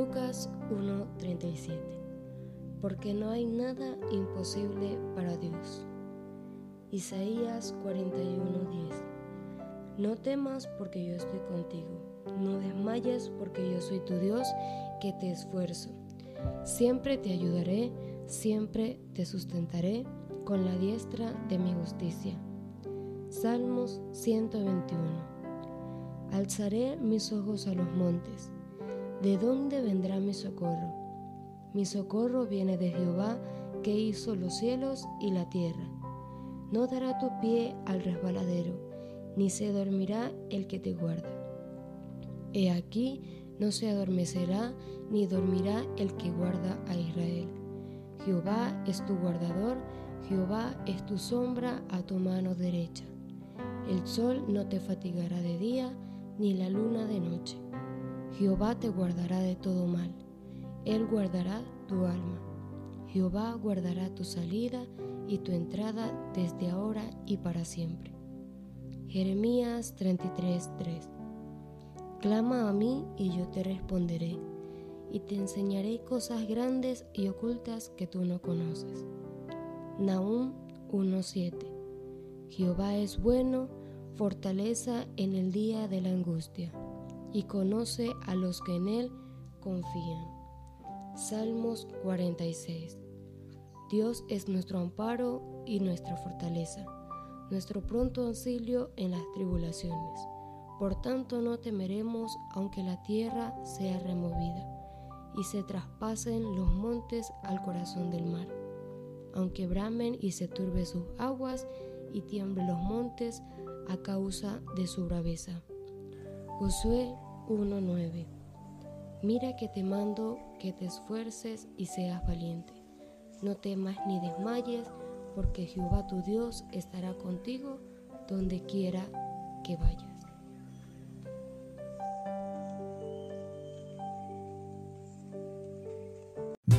Lucas 1:37 Porque no hay nada imposible para Dios. Isaías 41:10 No temas porque yo estoy contigo. No desmayes porque yo soy tu Dios que te esfuerzo. Siempre te ayudaré, siempre te sustentaré con la diestra de mi justicia. Salmos 121 Alzaré mis ojos a los montes. ¿De dónde vendrá mi socorro? Mi socorro viene de Jehová, que hizo los cielos y la tierra. No dará tu pie al resbaladero, ni se dormirá el que te guarda. He aquí, no se adormecerá, ni dormirá el que guarda a Israel. Jehová es tu guardador, Jehová es tu sombra a tu mano derecha. El sol no te fatigará de día, ni la luna de noche. Jehová te guardará de todo mal. Él guardará tu alma. Jehová guardará tu salida y tu entrada desde ahora y para siempre. Jeremías 33:3 Clama a mí y yo te responderé, y te enseñaré cosas grandes y ocultas que tú no conoces. Nahum 1:7 Jehová es bueno, fortaleza en el día de la angustia y conoce a los que en Él confían. Salmos 46. Dios es nuestro amparo y nuestra fortaleza, nuestro pronto auxilio en las tribulaciones. Por tanto no temeremos aunque la tierra sea removida y se traspasen los montes al corazón del mar, aunque bramen y se turbe sus aguas y tiemblen los montes a causa de su braveza. Josué 1:9 Mira que te mando que te esfuerces y seas valiente. No temas ni desmayes, porque Jehová tu Dios estará contigo donde quiera que vayas.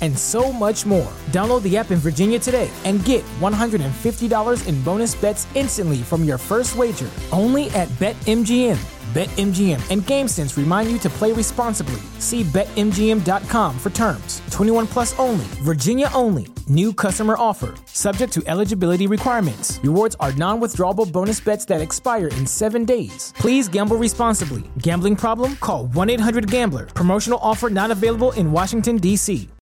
and so much more. Download the app in Virginia today and get $150 in bonus bets instantly from your first wager only at BetMGM. BetMGM and GameSense remind you to play responsibly. See BetMGM.com for terms. 21 plus only, Virginia only. New customer offer, subject to eligibility requirements. Rewards are non withdrawable bonus bets that expire in seven days. Please gamble responsibly. Gambling problem? Call 1 800 Gambler. Promotional offer not available in Washington, D.C.